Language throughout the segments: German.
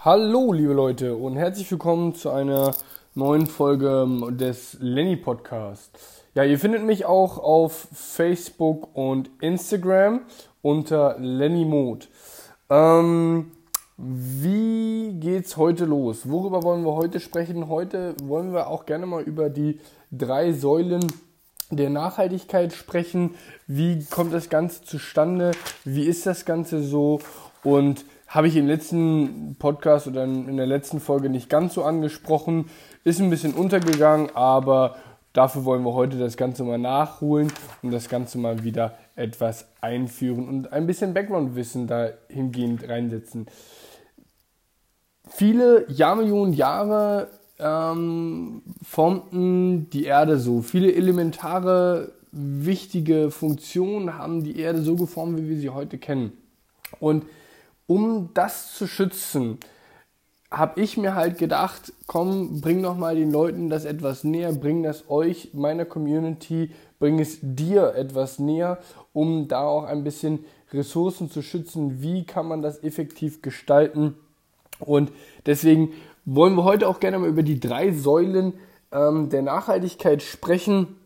Hallo, liebe Leute, und herzlich willkommen zu einer neuen Folge des Lenny Podcast. Ja, ihr findet mich auch auf Facebook und Instagram unter Lenny Mode. Ähm, wie geht's heute los? Worüber wollen wir heute sprechen? Heute wollen wir auch gerne mal über die drei Säulen der Nachhaltigkeit sprechen. Wie kommt das Ganze zustande? Wie ist das Ganze so? Und habe ich im letzten Podcast oder in der letzten Folge nicht ganz so angesprochen. Ist ein bisschen untergegangen, aber dafür wollen wir heute das Ganze mal nachholen und das Ganze mal wieder etwas einführen und ein bisschen Background-Wissen dahingehend reinsetzen. Viele Jahrmillionen Jahre ähm, formten die Erde so. Viele elementare, wichtige Funktionen haben die Erde so geformt, wie wir sie heute kennen. Und um das zu schützen, habe ich mir halt gedacht, komm, bring doch mal den Leuten das etwas näher, bring das euch, meiner Community, bring es dir etwas näher, um da auch ein bisschen Ressourcen zu schützen. Wie kann man das effektiv gestalten? Und deswegen wollen wir heute auch gerne mal über die drei Säulen ähm, der Nachhaltigkeit sprechen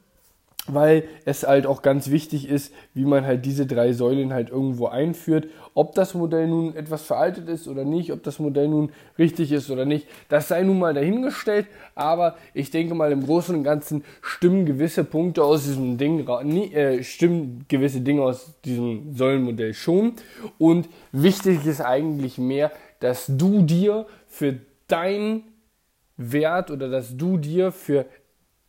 weil es halt auch ganz wichtig ist, wie man halt diese drei Säulen halt irgendwo einführt. Ob das Modell nun etwas veraltet ist oder nicht, ob das Modell nun richtig ist oder nicht, das sei nun mal dahingestellt. Aber ich denke mal, im Großen und Ganzen stimmen gewisse Punkte aus diesem Ding, äh, stimmen gewisse Dinge aus diesem Säulenmodell schon. Und wichtig ist eigentlich mehr, dass du dir für dein Wert oder dass du dir für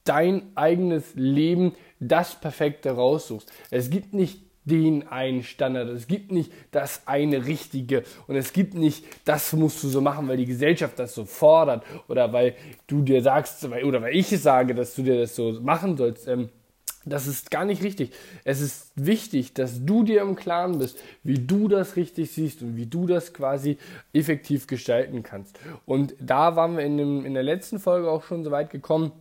dein eigenes Leben das Perfekte raussuchst. Es gibt nicht den einen Standard, es gibt nicht das eine Richtige und es gibt nicht, das musst du so machen, weil die Gesellschaft das so fordert oder weil du dir sagst oder weil ich sage, dass du dir das so machen sollst. Ähm, das ist gar nicht richtig. Es ist wichtig, dass du dir im Klaren bist, wie du das richtig siehst und wie du das quasi effektiv gestalten kannst. Und da waren wir in, dem, in der letzten Folge auch schon so weit gekommen,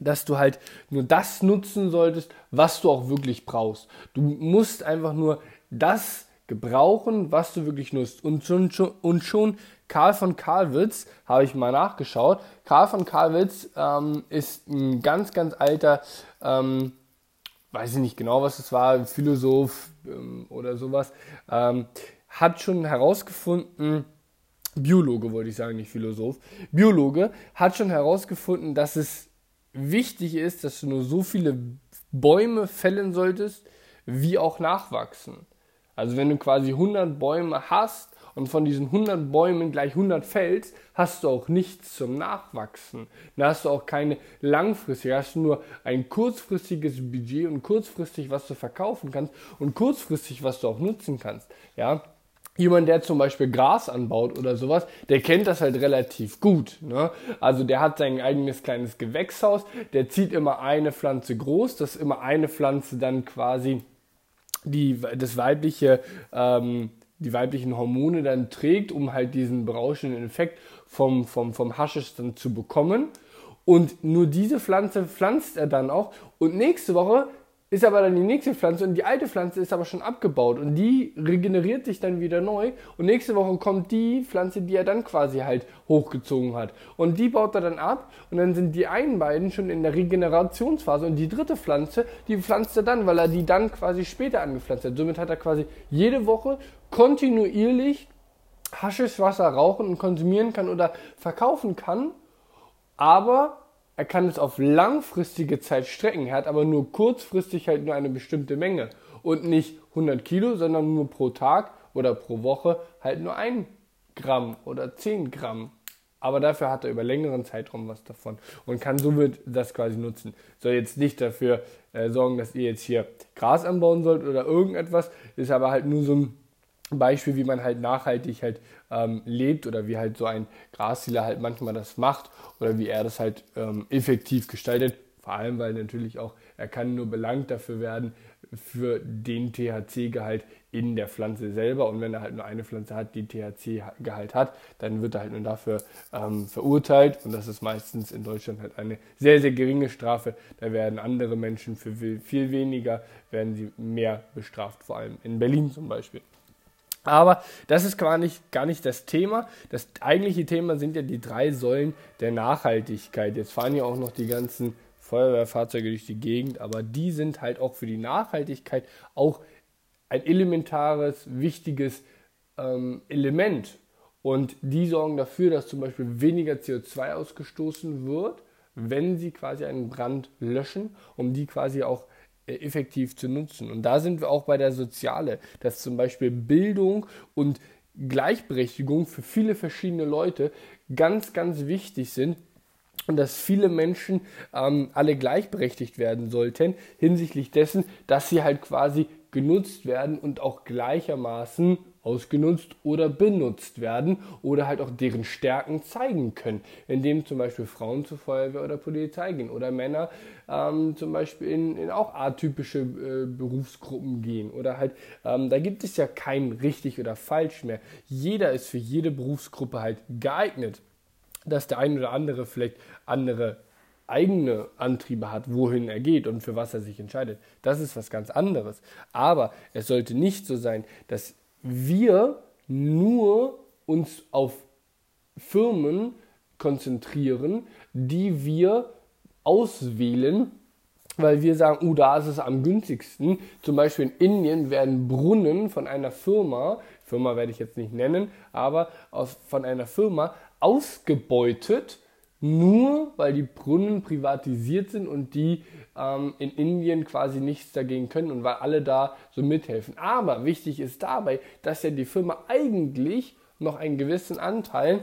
dass du halt nur das nutzen solltest, was du auch wirklich brauchst. Du musst einfach nur das gebrauchen, was du wirklich nutzt. Und schon, und schon Karl von Karlwitz, habe ich mal nachgeschaut, Karl von Karlwitz ähm, ist ein ganz, ganz alter, ähm, weiß ich nicht genau, was es war, Philosoph ähm, oder sowas, ähm, hat schon herausgefunden, Biologe wollte ich sagen, nicht Philosoph, Biologe hat schon herausgefunden, dass es wichtig ist, dass du nur so viele Bäume fällen solltest, wie auch nachwachsen. Also wenn du quasi 100 Bäume hast und von diesen 100 Bäumen gleich 100 fällst, hast du auch nichts zum Nachwachsen. Dann hast du auch keine langfristige, hast du nur ein kurzfristiges Budget und kurzfristig, was du verkaufen kannst und kurzfristig, was du auch nutzen kannst. Ja, jemand, der zum Beispiel Gras anbaut oder sowas, der kennt das halt relativ gut. Ne? Also der hat sein eigenes kleines Gewächshaus, der zieht immer eine Pflanze groß, dass immer eine Pflanze dann quasi die, das weibliche, ähm, die weiblichen Hormone dann trägt, um halt diesen berauschenden Effekt vom, vom, vom Haschisch dann zu bekommen. Und nur diese Pflanze pflanzt er dann auch. Und nächste Woche ist aber dann die nächste Pflanze und die alte Pflanze ist aber schon abgebaut und die regeneriert sich dann wieder neu und nächste Woche kommt die Pflanze, die er dann quasi halt hochgezogen hat und die baut er dann ab und dann sind die einen beiden schon in der Regenerationsphase und die dritte Pflanze, die pflanzt er dann, weil er die dann quasi später angepflanzt hat. Somit hat er quasi jede Woche kontinuierlich Haschischwasser rauchen und konsumieren kann oder verkaufen kann, aber er kann es auf langfristige Zeit strecken. Er hat aber nur kurzfristig halt nur eine bestimmte Menge. Und nicht 100 Kilo, sondern nur pro Tag oder pro Woche halt nur ein Gramm oder 10 Gramm. Aber dafür hat er über längeren Zeitraum was davon und kann somit das quasi nutzen. Soll jetzt nicht dafür äh, sorgen, dass ihr jetzt hier Gras anbauen sollt oder irgendetwas, ist aber halt nur so ein Beispiel, wie man halt nachhaltig halt ähm, lebt oder wie halt so ein Graszieler halt manchmal das macht oder wie er das halt ähm, effektiv gestaltet. Vor allem, weil natürlich auch er kann nur belangt dafür werden für den THC-Gehalt in der Pflanze selber. Und wenn er halt nur eine Pflanze hat, die THC-Gehalt hat, dann wird er halt nur dafür ähm, verurteilt. Und das ist meistens in Deutschland halt eine sehr, sehr geringe Strafe. Da werden andere Menschen für viel weniger, werden sie mehr bestraft, vor allem in Berlin zum Beispiel. Aber das ist gar nicht, gar nicht das Thema. Das eigentliche Thema sind ja die drei Säulen der Nachhaltigkeit. Jetzt fahren ja auch noch die ganzen Feuerwehrfahrzeuge durch die Gegend, aber die sind halt auch für die Nachhaltigkeit auch ein elementares, wichtiges ähm, Element. Und die sorgen dafür, dass zum Beispiel weniger CO2 ausgestoßen wird, wenn sie quasi einen Brand löschen, um die quasi auch effektiv zu nutzen. Und da sind wir auch bei der Soziale, dass zum Beispiel Bildung und Gleichberechtigung für viele verschiedene Leute ganz, ganz wichtig sind und dass viele Menschen ähm, alle gleichberechtigt werden sollten hinsichtlich dessen, dass sie halt quasi genutzt werden und auch gleichermaßen ausgenutzt oder benutzt werden oder halt auch deren Stärken zeigen können, indem zum Beispiel Frauen zur Feuerwehr oder Polizei gehen oder Männer ähm, zum Beispiel in, in auch atypische äh, Berufsgruppen gehen oder halt, ähm, da gibt es ja kein richtig oder falsch mehr. Jeder ist für jede Berufsgruppe halt geeignet, dass der ein oder andere vielleicht andere eigene Antriebe hat, wohin er geht und für was er sich entscheidet. Das ist was ganz anderes. Aber es sollte nicht so sein, dass wir nur uns auf Firmen konzentrieren, die wir auswählen, weil wir sagen, oh, da ist es am günstigsten. Zum Beispiel in Indien werden Brunnen von einer Firma, Firma werde ich jetzt nicht nennen, aber aus, von einer Firma ausgebeutet, nur weil die Brunnen privatisiert sind und die ähm, in Indien quasi nichts dagegen können und weil alle da so mithelfen. Aber wichtig ist dabei, dass ja die Firma eigentlich noch einen gewissen Anteil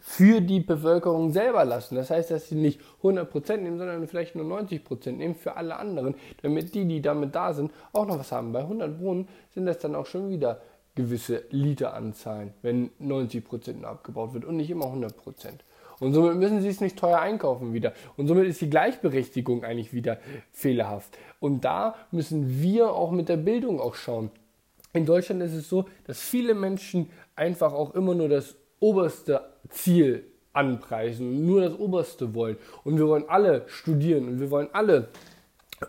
für die Bevölkerung selber lassen. Das heißt, dass sie nicht 100% nehmen, sondern vielleicht nur 90% nehmen für alle anderen, damit die, die damit da sind, auch noch was haben. Bei 100 Brunnen sind das dann auch schon wieder gewisse Literanzahlen, wenn 90% abgebaut wird und nicht immer 100%. Und somit müssen sie es nicht teuer einkaufen wieder. Und somit ist die Gleichberechtigung eigentlich wieder fehlerhaft. Und da müssen wir auch mit der Bildung auch schauen. In Deutschland ist es so, dass viele Menschen einfach auch immer nur das oberste Ziel anpreisen, nur das oberste wollen. Und wir wollen alle studieren und wir wollen alle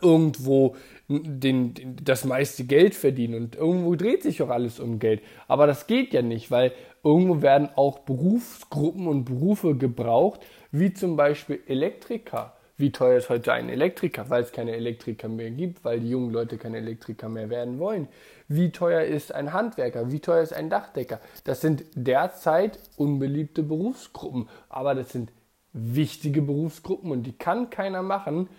irgendwo den, den, das meiste Geld verdienen und irgendwo dreht sich auch alles um Geld. Aber das geht ja nicht, weil irgendwo werden auch Berufsgruppen und Berufe gebraucht, wie zum Beispiel Elektriker. Wie teuer ist heute ein Elektriker, weil es keine Elektriker mehr gibt, weil die jungen Leute keine Elektriker mehr werden wollen? Wie teuer ist ein Handwerker? Wie teuer ist ein Dachdecker? Das sind derzeit unbeliebte Berufsgruppen, aber das sind wichtige Berufsgruppen und die kann keiner machen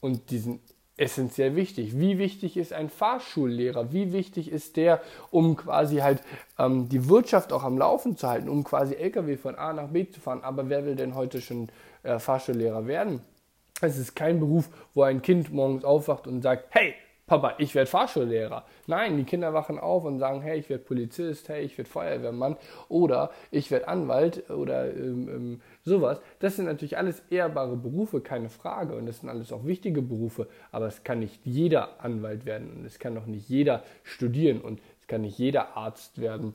und die sind essentiell wichtig. Wie wichtig ist ein Fahrschullehrer? Wie wichtig ist der, um quasi halt ähm, die Wirtschaft auch am Laufen zu halten, um quasi Lkw von A nach B zu fahren? Aber wer will denn heute schon äh, Fahrschullehrer werden? Es ist kein Beruf, wo ein Kind morgens aufwacht und sagt, hey, Papa, ich werde Fahrschullehrer. Nein, die Kinder wachen auf und sagen, hey, ich werde Polizist, hey, ich werde Feuerwehrmann oder ich werde Anwalt oder ähm, ähm, sowas. Das sind natürlich alles ehrbare Berufe, keine Frage. Und das sind alles auch wichtige Berufe. Aber es kann nicht jeder Anwalt werden und es kann auch nicht jeder studieren und es kann nicht jeder Arzt werden.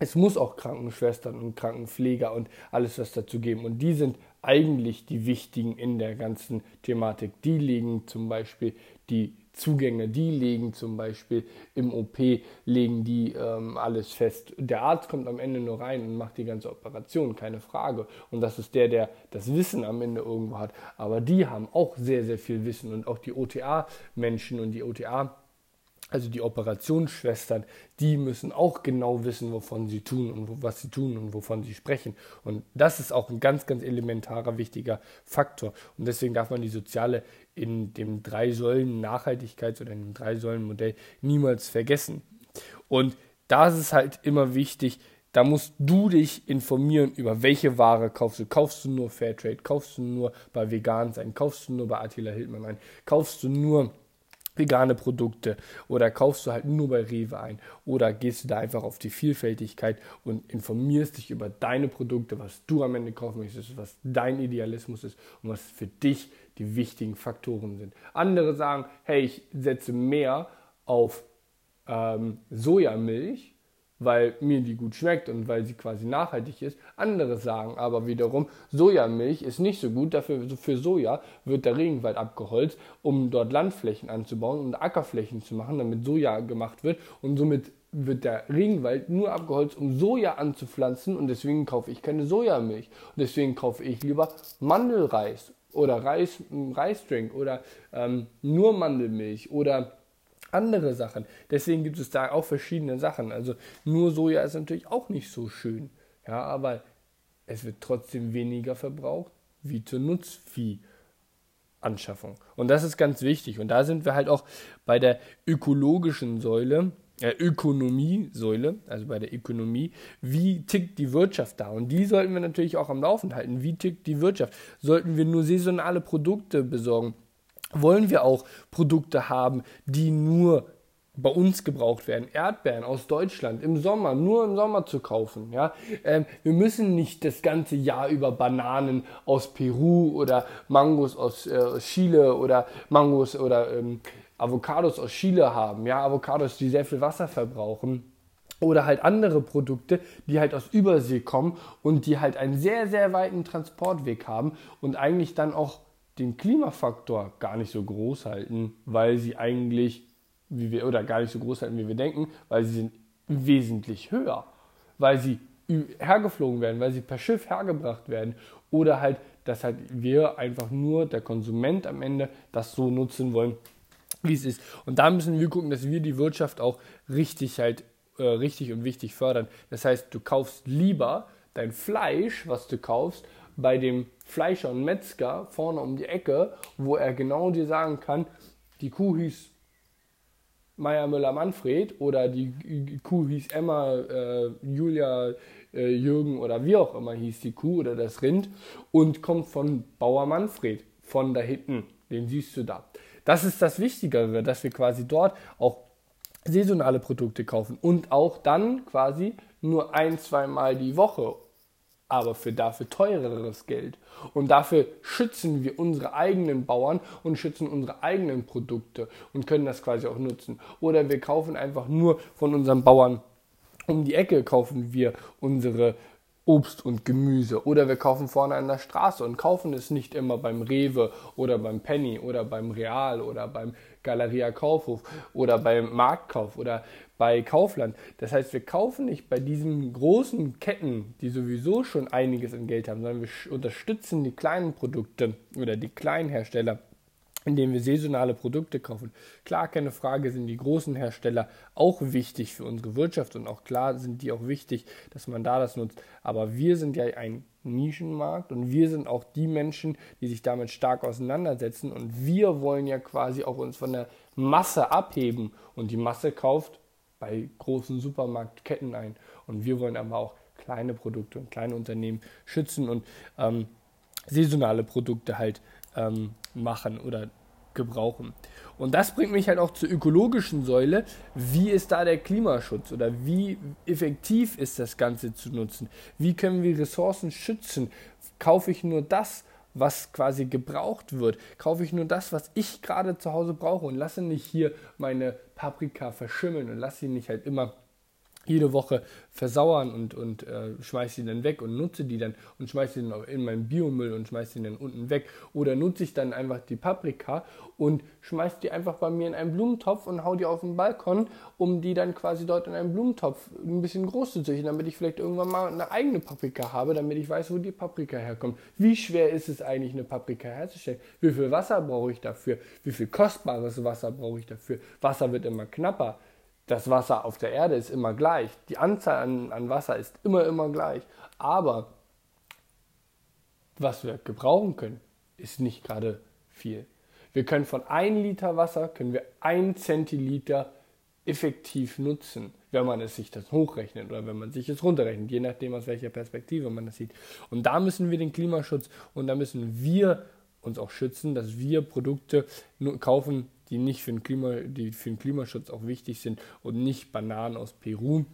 Es muss auch Krankenschwestern und Krankenpfleger und alles was dazu geben. Und die sind eigentlich die wichtigen in der ganzen Thematik. Die legen zum Beispiel die Zugänge, die legen zum Beispiel im OP, legen die ähm, alles fest. Der Arzt kommt am Ende nur rein und macht die ganze Operation, keine Frage. Und das ist der, der das Wissen am Ende irgendwo hat. Aber die haben auch sehr, sehr viel Wissen und auch die OTA-Menschen und die OTA also die Operationsschwestern, die müssen auch genau wissen, wovon sie tun und was sie tun und wovon sie sprechen. Und das ist auch ein ganz, ganz elementarer, wichtiger Faktor. Und deswegen darf man die soziale in dem drei Säulen Nachhaltigkeits- oder in dem drei Säulen Modell niemals vergessen. Und da ist es halt immer wichtig, da musst du dich informieren, über welche Ware kaufst du. Kaufst du nur Fairtrade? Kaufst du nur bei Vegan sein? Kaufst du nur bei Attila Hildmann ein? Kaufst du nur vegane Produkte oder kaufst du halt nur bei Rewe ein oder gehst du da einfach auf die Vielfältigkeit und informierst dich über deine Produkte, was du am Ende kaufen möchtest, was dein Idealismus ist und was für dich die wichtigen Faktoren sind. Andere sagen, hey, ich setze mehr auf ähm, Sojamilch weil mir die gut schmeckt und weil sie quasi nachhaltig ist. Andere sagen aber wiederum, Sojamilch ist nicht so gut, dafür für Soja wird der Regenwald abgeholzt, um dort Landflächen anzubauen und Ackerflächen zu machen, damit Soja gemacht wird und somit wird der Regenwald nur abgeholzt, um Soja anzupflanzen und deswegen kaufe ich keine Sojamilch. Und deswegen kaufe ich lieber Mandelreis oder Reis, Reisdrink oder ähm, nur Mandelmilch oder andere Sachen. Deswegen gibt es da auch verschiedene Sachen. Also nur Soja ist natürlich auch nicht so schön. Ja, aber es wird trotzdem weniger verbraucht wie zur Nutzviehanschaffung. Und das ist ganz wichtig. Und da sind wir halt auch bei der ökologischen Säule, äh, Ökonomie-Säule, also bei der Ökonomie, wie tickt die Wirtschaft da? Und die sollten wir natürlich auch am Laufen halten. Wie tickt die Wirtschaft? Sollten wir nur saisonale Produkte besorgen? Wollen wir auch Produkte haben, die nur bei uns gebraucht werden, Erdbeeren aus Deutschland im Sommer, nur im Sommer zu kaufen. Ja? Ähm, wir müssen nicht das ganze Jahr über Bananen aus Peru oder Mangos aus äh, Chile oder Mangos oder ähm, Avocados aus Chile haben. Ja? Avocados, die sehr viel Wasser verbrauchen. Oder halt andere Produkte, die halt aus Übersee kommen und die halt einen sehr, sehr weiten Transportweg haben und eigentlich dann auch den Klimafaktor gar nicht so groß halten, weil sie eigentlich wie wir, oder gar nicht so groß halten, wie wir denken, weil sie sind wesentlich höher, weil sie hergeflogen werden, weil sie per Schiff hergebracht werden oder halt, dass halt wir einfach nur, der Konsument am Ende, das so nutzen wollen, wie es ist. Und da müssen wir gucken, dass wir die Wirtschaft auch richtig halt, äh, richtig und wichtig fördern. Das heißt, du kaufst lieber dein Fleisch, was du kaufst, bei dem Fleischer und Metzger vorne um die Ecke, wo er genau dir sagen kann, die Kuh hieß Meier Müller Manfred oder die Kuh hieß Emma, äh, Julia, äh, Jürgen oder wie auch immer hieß die Kuh oder das Rind und kommt von Bauer Manfred, von da hinten, den siehst du da. Das ist das Wichtigere, dass wir quasi dort auch saisonale Produkte kaufen und auch dann quasi nur ein, zweimal die Woche aber für dafür teureres Geld. Und dafür schützen wir unsere eigenen Bauern und schützen unsere eigenen Produkte und können das quasi auch nutzen. Oder wir kaufen einfach nur von unseren Bauern um die Ecke, kaufen wir unsere Obst und Gemüse. Oder wir kaufen vorne an der Straße und kaufen es nicht immer beim Rewe oder beim Penny oder beim Real oder beim Galeria Kaufhof oder beim Marktkauf oder bei Kaufland. Das heißt, wir kaufen nicht bei diesen großen Ketten, die sowieso schon einiges an Geld haben, sondern wir unterstützen die kleinen Produkte oder die kleinen Hersteller indem wir saisonale Produkte kaufen. Klar, keine Frage, sind die großen Hersteller auch wichtig für unsere Wirtschaft und auch klar sind die auch wichtig, dass man da das nutzt. Aber wir sind ja ein Nischenmarkt und wir sind auch die Menschen, die sich damit stark auseinandersetzen und wir wollen ja quasi auch uns von der Masse abheben und die Masse kauft bei großen Supermarktketten ein. Und wir wollen aber auch kleine Produkte und kleine Unternehmen schützen und ähm, saisonale Produkte halt ähm, machen oder gebrauchen. Und das bringt mich halt auch zur ökologischen Säule. Wie ist da der Klimaschutz oder wie effektiv ist das Ganze zu nutzen? Wie können wir Ressourcen schützen? Kaufe ich nur das, was quasi gebraucht wird. Kaufe ich nur das, was ich gerade zu Hause brauche und lasse nicht hier meine Paprika verschimmeln und lasse sie nicht halt immer jede Woche versauern und, und äh, schmeiße sie dann weg und nutze die dann und schmeiße sie dann in meinen Biomüll und schmeiße sie dann unten weg. Oder nutze ich dann einfach die Paprika und schmeiße die einfach bei mir in einen Blumentopf und hau die auf den Balkon, um die dann quasi dort in einem Blumentopf ein bisschen groß zu züchten, damit ich vielleicht irgendwann mal eine eigene Paprika habe, damit ich weiß, wo die Paprika herkommt. Wie schwer ist es eigentlich, eine Paprika herzustellen? Wie viel Wasser brauche ich dafür? Wie viel kostbares Wasser brauche ich dafür? Wasser wird immer knapper das Wasser auf der Erde ist immer gleich. Die Anzahl an, an Wasser ist immer, immer gleich. Aber was wir gebrauchen können, ist nicht gerade viel. Wir können von 1 Liter Wasser, können wir 1 Zentiliter effektiv nutzen, wenn man es sich das hochrechnet oder wenn man sich es runterrechnet, je nachdem aus welcher Perspektive man das sieht. Und da müssen wir den Klimaschutz und da müssen wir uns auch schützen, dass wir Produkte kaufen, die nicht für den, Klima, die für den Klimaschutz auch wichtig sind und nicht Bananen aus Peru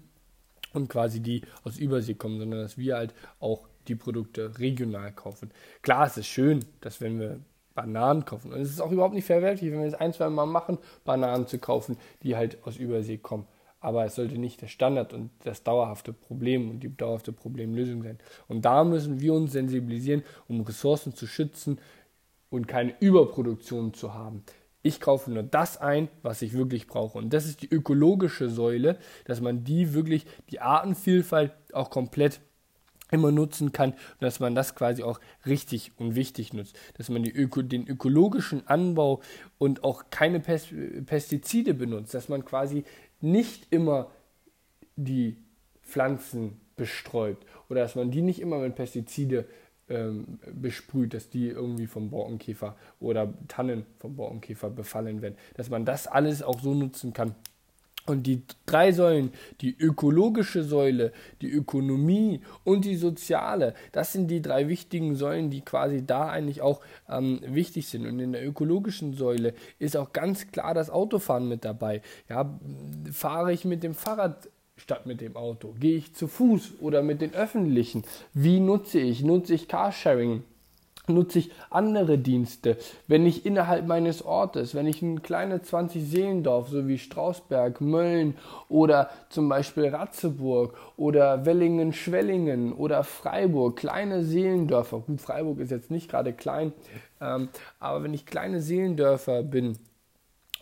und quasi die aus Übersee kommen, sondern dass wir halt auch die Produkte regional kaufen. Klar, es ist schön, dass wenn wir Bananen kaufen, und es ist auch überhaupt nicht verwerflich, wenn wir es ein, zwei Mal machen, Bananen zu kaufen, die halt aus Übersee kommen. Aber es sollte nicht der Standard und das dauerhafte Problem und die dauerhafte Problemlösung sein. Und da müssen wir uns sensibilisieren, um Ressourcen zu schützen und keine Überproduktion zu haben Ich kaufe nur das ein, was ich wirklich brauche. Und das ist die ökologische Säule, dass man die wirklich, die Artenvielfalt auch komplett immer nutzen kann und dass man das quasi auch richtig und wichtig nutzt. Dass man Öko, den ökologischen Anbau und auch keine Pestizide benutzt. Dass man quasi nicht immer die Pflanzen bestreut oder dass man die nicht immer mit Pestizide ähm, besprüht, dass die irgendwie vom Borkenkäfer oder Tannen vom Borkenkäfer befallen werden. Dass man das alles auch so nutzen kann. Und die drei Säulen, die ökologische Säule, die Ökonomie und die soziale, das sind die drei wichtigen Säulen, die quasi da eigentlich auch ähm, wichtig sind. Und in der ökologischen Säule ist auch ganz klar das Autofahren mit dabei. Ja, fahre ich mit dem Fahrrad statt mit dem Auto? Gehe ich zu Fuß oder mit den öffentlichen? Wie nutze ich? Nutze ich Carsharing? Nutze ich andere Dienste? Wenn ich innerhalb meines Ortes, wenn ich ein kleines 20 Seelendorf, so wie Strausberg, Mölln oder zum Beispiel Ratzeburg oder Wellingen, Schwellingen oder Freiburg, kleine Seelendörfer, gut, Freiburg ist jetzt nicht gerade klein, ähm, aber wenn ich kleine Seelendörfer bin,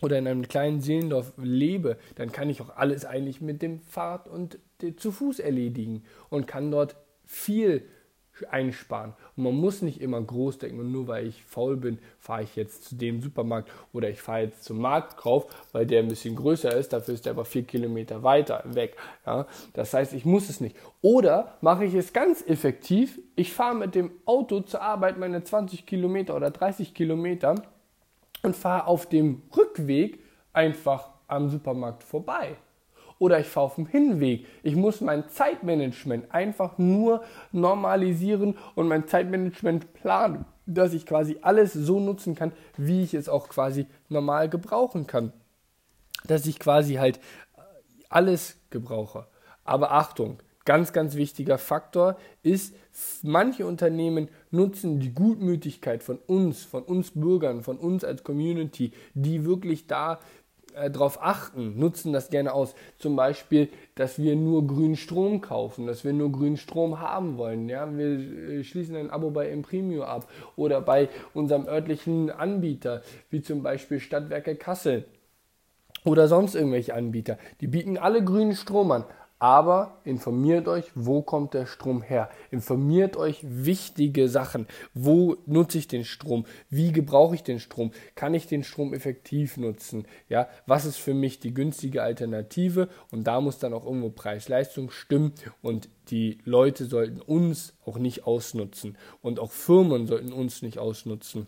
oder in einem kleinen Seelendorf lebe, dann kann ich auch alles eigentlich mit dem Fahrrad und zu Fuß erledigen und kann dort viel einsparen. Und man muss nicht immer groß denken und nur weil ich faul bin, fahre ich jetzt zu dem Supermarkt oder ich fahre jetzt zum Marktkauf, weil der ein bisschen größer ist, dafür ist der aber vier Kilometer weiter weg. Ja? Das heißt, ich muss es nicht. Oder mache ich es ganz effektiv, ich fahre mit dem Auto zur Arbeit meine 20 Kilometer oder 30 Kilometer und fahre auf dem Rückweg einfach am Supermarkt vorbei. Oder ich fahre auf dem Hinweg. Ich muss mein Zeitmanagement einfach nur normalisieren und mein Zeitmanagement planen, dass ich quasi alles so nutzen kann, wie ich es auch quasi normal gebrauchen kann. Dass ich quasi halt alles gebrauche. Aber Achtung, ganz, ganz wichtiger Faktor ist, manche Unternehmen nutzen die Gutmütigkeit von uns, von uns Bürgern, von uns als Community, die wirklich da äh, darauf achten, nutzen das gerne aus. Zum Beispiel, dass wir nur grünen Strom kaufen, dass wir nur grünen Strom haben wollen. Ja? Wir äh, schließen ein Abo bei Imprimio ab oder bei unserem örtlichen Anbieter, wie zum Beispiel Stadtwerke Kassel oder sonst irgendwelche Anbieter. Die bieten alle grünen Strom an. Aber informiert euch, wo kommt der Strom her? Informiert euch wichtige Sachen. Wo nutze ich den Strom? Wie gebrauche ich den Strom? Kann ich den Strom effektiv nutzen? Ja, was ist für mich die günstige Alternative? Und da muss dann auch irgendwo Preis-Leistung stimmen und die Leute sollten uns auch nicht ausnutzen und auch Firmen sollten uns nicht ausnutzen.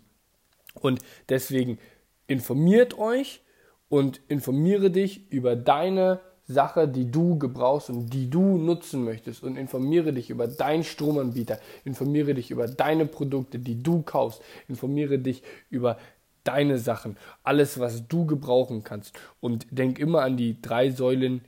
Und deswegen informiert euch und informiere dich über deine Sache, die du gebrauchst und die du nutzen möchtest und informiere dich über deinen Stromanbieter, informiere dich über deine Produkte, die du kaufst, informiere dich über deine Sachen, alles, was du gebrauchen kannst und denk immer an die drei Säulen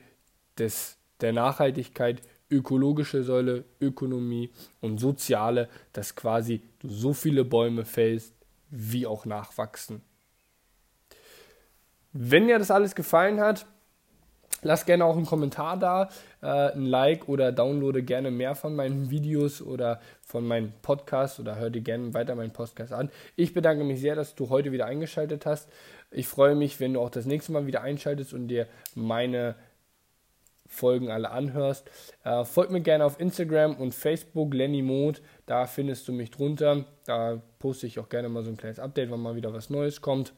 des, der Nachhaltigkeit, ökologische Säule, Ökonomie und soziale, dass quasi du so viele Bäume fällst, wie auch nachwachsen. Wenn dir das alles gefallen hat, Lass gerne auch einen Kommentar da, äh, ein Like oder downloade gerne mehr von meinen Videos oder von meinem Podcast oder hör dir gerne weiter meinen Podcast an. Ich bedanke mich sehr, dass du heute wieder eingeschaltet hast. Ich freue mich, wenn du auch das nächste Mal wieder einschaltest und dir meine Folgen alle anhörst. Äh, folg mir gerne auf Instagram und Facebook, Lenny Mode. Da findest du mich drunter. Da poste ich auch gerne mal so ein kleines Update, wenn mal wieder was Neues kommt.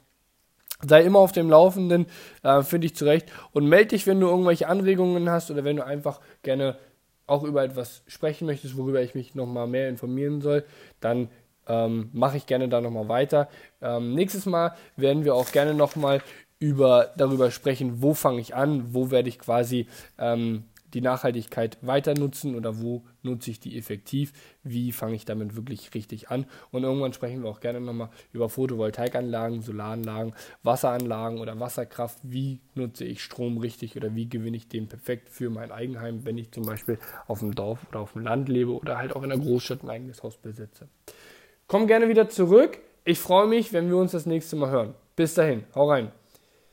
Sei immer auf dem Laufenden, äh, finde ich zurecht. Und melde dich, wenn du irgendwelche Anregungen hast oder wenn du einfach gerne auch über etwas sprechen möchtest, worüber ich mich nochmal mehr informieren soll, dann ähm, mache ich gerne da nochmal weiter. Ähm, nächstes Mal werden wir auch gerne nochmal über, darüber sprechen, wo fange ich an, wo werde ich quasi ähm, die Nachhaltigkeit weiter nutzen oder wo nutze ich die effektiv, wie fange ich damit wirklich richtig an. Und irgendwann sprechen wir auch gerne nochmal über Photovoltaikanlagen, Solaranlagen, Wasseranlagen oder Wasserkraft. Wie nutze ich Strom richtig oder wie gewinne ich den perfekt für mein Eigenheim, wenn ich zum Beispiel auf dem Dorf oder auf dem Land lebe oder halt auch in der Großstadt ein eigenes Haus besitze. Komm gerne wieder zurück. Ich freue mich, wenn wir uns das nächste Mal hören. Bis dahin, hau rein.